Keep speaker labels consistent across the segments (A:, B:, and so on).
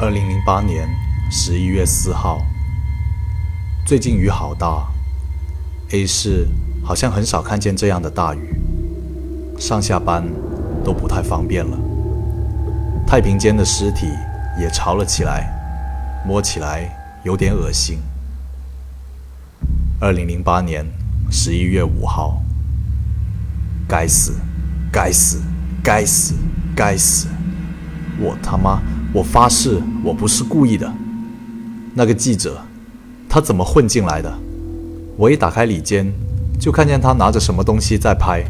A: 二零零八年十一月四号，最近雨好大，A 市好像很少看见这样的大雨，上下班都不太方便了。太平间的尸体也潮了起来，摸起来有点恶心。二零零八年十一月五号，该死，该死，该死，该死！我他妈！我发誓，我不是故意的。那个记者，他怎么混进来的？我一打开里间，就看见他拿着什么东西在拍。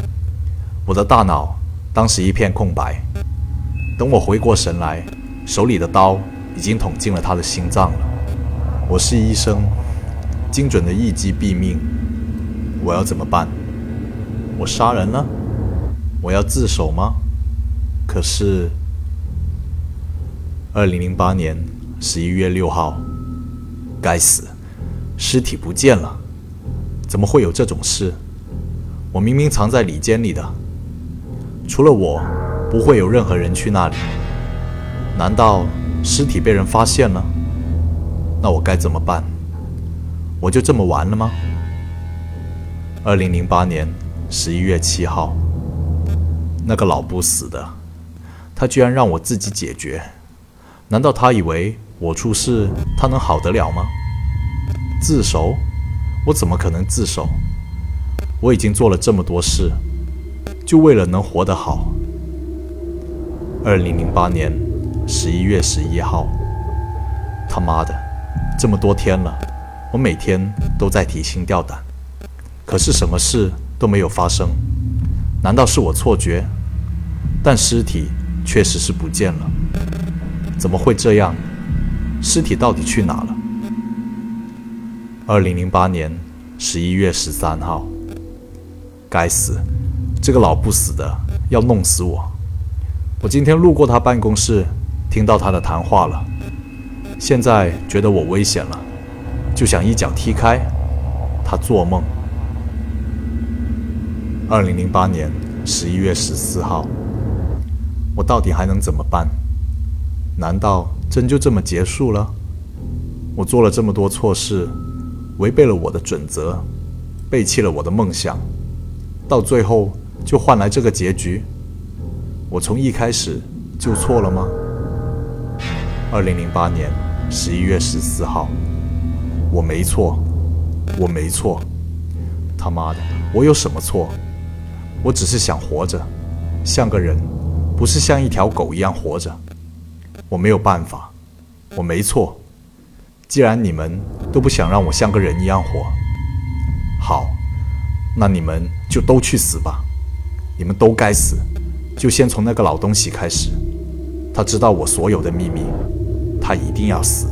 A: 我的大脑当时一片空白。等我回过神来，手里的刀已经捅进了他的心脏了。我是医生，精准的一击毙命。我要怎么办？我杀人了？我要自首吗？可是。二零零八年十一月六号，该死，尸体不见了！怎么会有这种事？我明明藏在里间里的，除了我，不会有任何人去那里。难道尸体被人发现了？那我该怎么办？我就这么完了吗？二零零八年十一月七号，那个老不死的，他居然让我自己解决。难道他以为我出事，他能好得了吗？自首？我怎么可能自首？我已经做了这么多事，就为了能活得好。二零零八年十一月十一号，他妈的，这么多天了，我每天都在提心吊胆，可是什么事都没有发生。难道是我错觉？但尸体确实是不见了。怎么会这样？尸体到底去哪了？二零零八年十一月十三号，该死，这个老不死的要弄死我！我今天路过他办公室，听到他的谈话了。现在觉得我危险了，就想一脚踢开他。做梦！二零零八年十一月十四号，我到底还能怎么办？难道真就这么结束了？我做了这么多错事，违背了我的准则，背弃了我的梦想，到最后就换来这个结局？我从一开始就错了吗？二零零八年十一月十四号，我没错，我没错，他妈的，我有什么错？我只是想活着，像个人，不是像一条狗一样活着。我没有办法，我没错。既然你们都不想让我像个人一样活，好，那你们就都去死吧！你们都该死！就先从那个老东西开始，他知道我所有的秘密，他一定要死。